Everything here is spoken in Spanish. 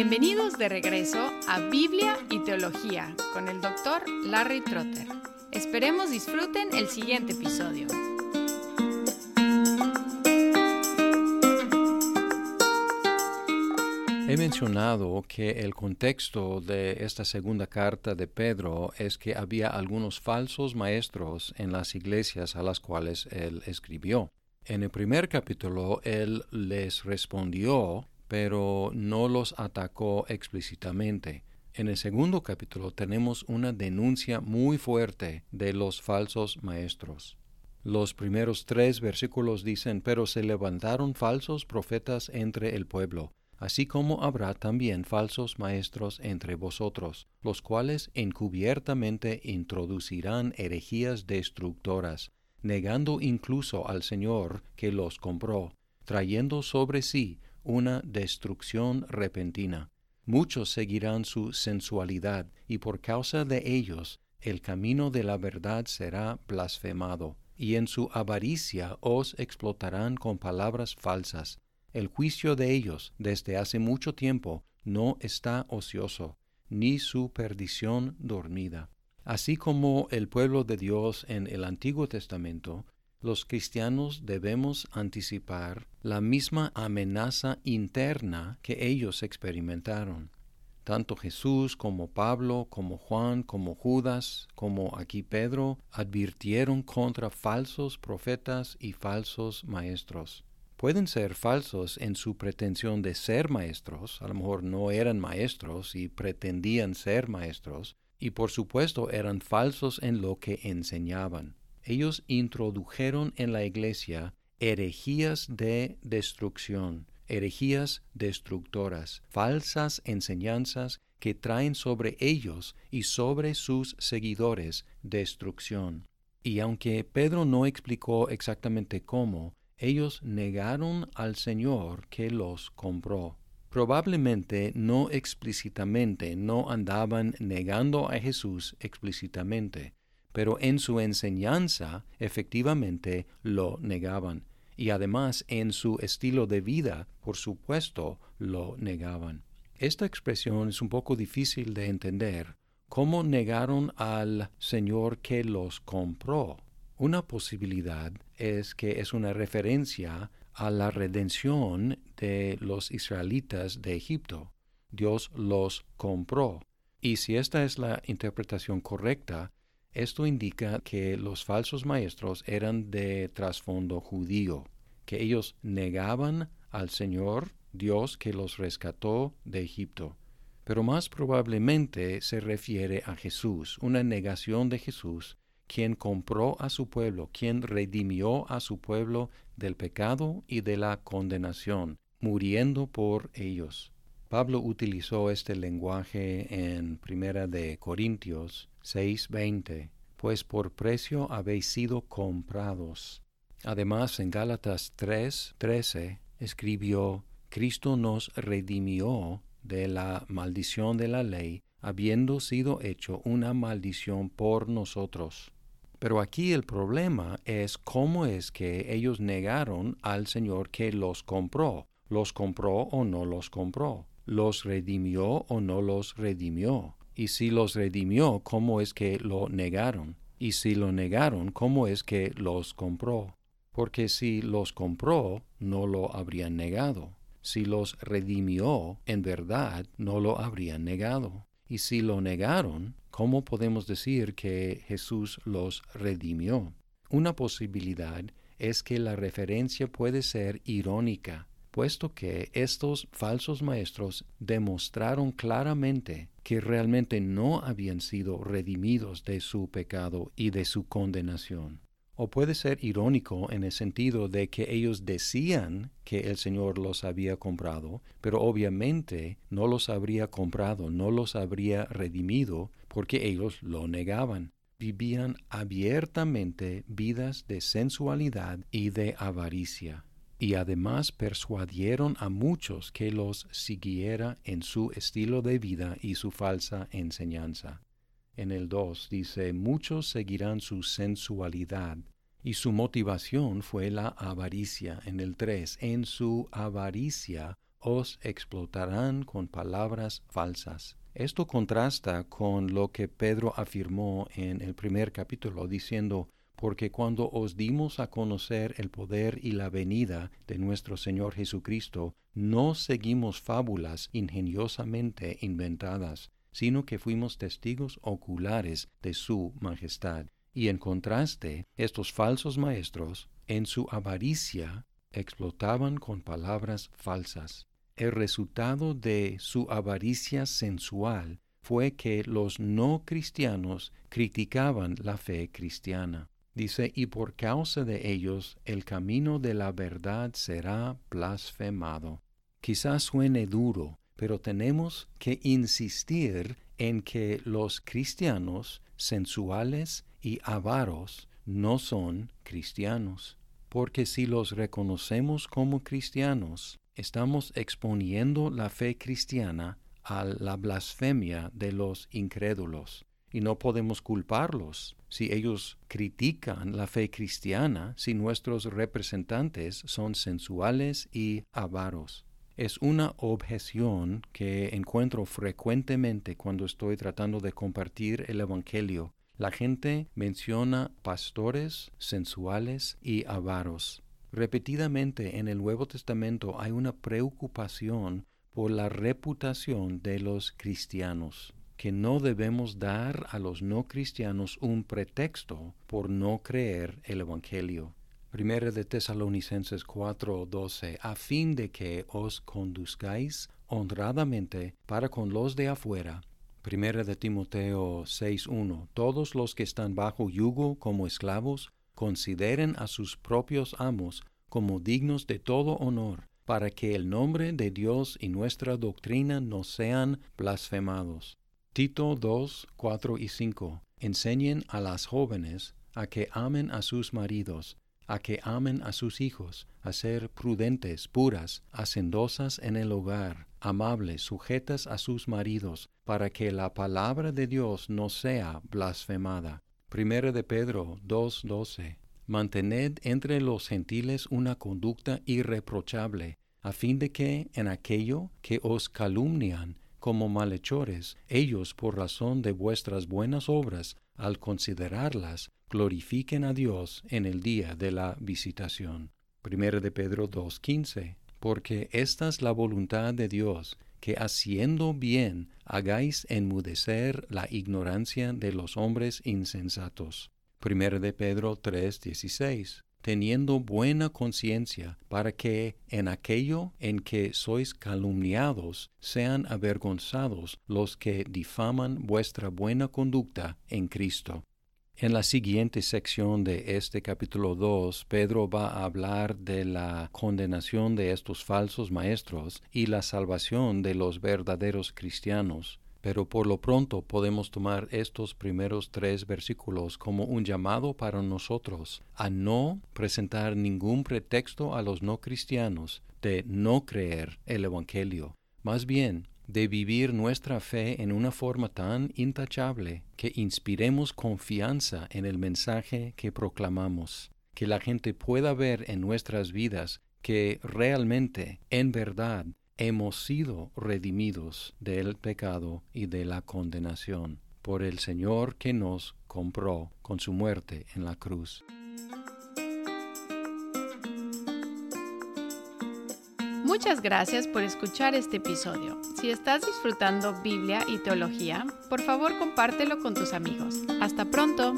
Bienvenidos de regreso a Biblia y Teología con el doctor Larry Trotter. Esperemos disfruten el siguiente episodio. He mencionado que el contexto de esta segunda carta de Pedro es que había algunos falsos maestros en las iglesias a las cuales él escribió. En el primer capítulo él les respondió pero no los atacó explícitamente. En el segundo capítulo tenemos una denuncia muy fuerte de los falsos maestros. Los primeros tres versículos dicen, pero se levantaron falsos profetas entre el pueblo, así como habrá también falsos maestros entre vosotros, los cuales encubiertamente introducirán herejías destructoras, negando incluso al Señor que los compró, trayendo sobre sí una destrucción repentina. Muchos seguirán su sensualidad, y por causa de ellos el camino de la verdad será blasfemado, y en su avaricia os explotarán con palabras falsas. El juicio de ellos desde hace mucho tiempo no está ocioso, ni su perdición dormida. Así como el pueblo de Dios en el Antiguo Testamento los cristianos debemos anticipar la misma amenaza interna que ellos experimentaron. Tanto Jesús como Pablo, como Juan, como Judas, como aquí Pedro, advirtieron contra falsos profetas y falsos maestros. Pueden ser falsos en su pretensión de ser maestros, a lo mejor no eran maestros y pretendían ser maestros, y por supuesto eran falsos en lo que enseñaban ellos introdujeron en la iglesia herejías de destrucción, herejías destructoras, falsas enseñanzas que traen sobre ellos y sobre sus seguidores destrucción. Y aunque Pedro no explicó exactamente cómo, ellos negaron al Señor que los compró. Probablemente no explícitamente, no andaban negando a Jesús explícitamente, pero en su enseñanza efectivamente lo negaban, y además en su estilo de vida, por supuesto, lo negaban. Esta expresión es un poco difícil de entender. ¿Cómo negaron al Señor que los compró? Una posibilidad es que es una referencia a la redención de los israelitas de Egipto. Dios los compró. Y si esta es la interpretación correcta, esto indica que los falsos maestros eran de trasfondo judío, que ellos negaban al Señor Dios que los rescató de Egipto. Pero más probablemente se refiere a Jesús, una negación de Jesús, quien compró a su pueblo, quien redimió a su pueblo del pecado y de la condenación, muriendo por ellos. Pablo utilizó este lenguaje en Primera de Corintios 6:20, pues por precio habéis sido comprados. Además, en Gálatas 3:13 escribió, Cristo nos redimió de la maldición de la ley, habiendo sido hecho una maldición por nosotros. Pero aquí el problema es cómo es que ellos negaron al Señor que los compró. ¿Los compró o no los compró? los redimió o no los redimió. Y si los redimió, ¿cómo es que lo negaron? Y si lo negaron, ¿cómo es que los compró? Porque si los compró, no lo habrían negado. Si los redimió, en verdad, no lo habrían negado. Y si lo negaron, ¿cómo podemos decir que Jesús los redimió? Una posibilidad es que la referencia puede ser irónica, puesto que estos falsos maestros demostraron claramente que realmente no habían sido redimidos de su pecado y de su condenación. O puede ser irónico en el sentido de que ellos decían que el Señor los había comprado, pero obviamente no los habría comprado, no los habría redimido, porque ellos lo negaban. Vivían abiertamente vidas de sensualidad y de avaricia y además persuadieron a muchos que los siguiera en su estilo de vida y su falsa enseñanza. En el 2 dice, muchos seguirán su sensualidad, y su motivación fue la avaricia. En el 3, en su avaricia os explotarán con palabras falsas. Esto contrasta con lo que Pedro afirmó en el primer capítulo, diciendo, porque cuando os dimos a conocer el poder y la venida de nuestro Señor Jesucristo, no seguimos fábulas ingeniosamente inventadas, sino que fuimos testigos oculares de su majestad. Y en contraste, estos falsos maestros, en su avaricia, explotaban con palabras falsas. El resultado de su avaricia sensual fue que los no cristianos criticaban la fe cristiana. Dice, y por causa de ellos el camino de la verdad será blasfemado. Quizás suene duro, pero tenemos que insistir en que los cristianos sensuales y avaros no son cristianos, porque si los reconocemos como cristianos, estamos exponiendo la fe cristiana a la blasfemia de los incrédulos y no podemos culparlos si ellos critican la fe cristiana, si nuestros representantes son sensuales y avaros. Es una objeción que encuentro frecuentemente cuando estoy tratando de compartir el Evangelio. La gente menciona pastores sensuales y avaros. Repetidamente en el Nuevo Testamento hay una preocupación por la reputación de los cristianos que no debemos dar a los no cristianos un pretexto por no creer el Evangelio. Primera de Tesalonicenses 4:12, a fin de que os conduzcáis honradamente para con los de afuera. Primera de Timoteo 6:1, todos los que están bajo yugo como esclavos, consideren a sus propios amos como dignos de todo honor, para que el nombre de Dios y nuestra doctrina no sean blasfemados. Tito 2, 4 y 5. Enseñen a las jóvenes a que amen a sus maridos, a que amen a sus hijos, a ser prudentes, puras, hacendosas en el hogar, amables, sujetas a sus maridos, para que la palabra de Dios no sea blasfemada. Primera de Pedro 2:12. Mantened entre los gentiles una conducta irreprochable, a fin de que en aquello que os calumnian como malhechores, ellos por razón de vuestras buenas obras, al considerarlas, glorifiquen a Dios en el día de la visitación. 1 de Pedro 2.15 Porque esta es la voluntad de Dios, que haciendo bien hagáis enmudecer la ignorancia de los hombres insensatos. 1 de Pedro 3.16 teniendo buena conciencia, para que en aquello en que sois calumniados sean avergonzados los que difaman vuestra buena conducta en Cristo. En la siguiente sección de este capítulo 2, Pedro va a hablar de la condenación de estos falsos maestros y la salvación de los verdaderos cristianos pero por lo pronto podemos tomar estos primeros tres versículos como un llamado para nosotros a no presentar ningún pretexto a los no cristianos de no creer el Evangelio, más bien de vivir nuestra fe en una forma tan intachable que inspiremos confianza en el mensaje que proclamamos, que la gente pueda ver en nuestras vidas que realmente, en verdad, hemos sido redimidos del pecado y de la condenación por el Señor que nos compró con su muerte en la cruz. Muchas gracias por escuchar este episodio. Si estás disfrutando Biblia y teología, por favor compártelo con tus amigos. Hasta pronto.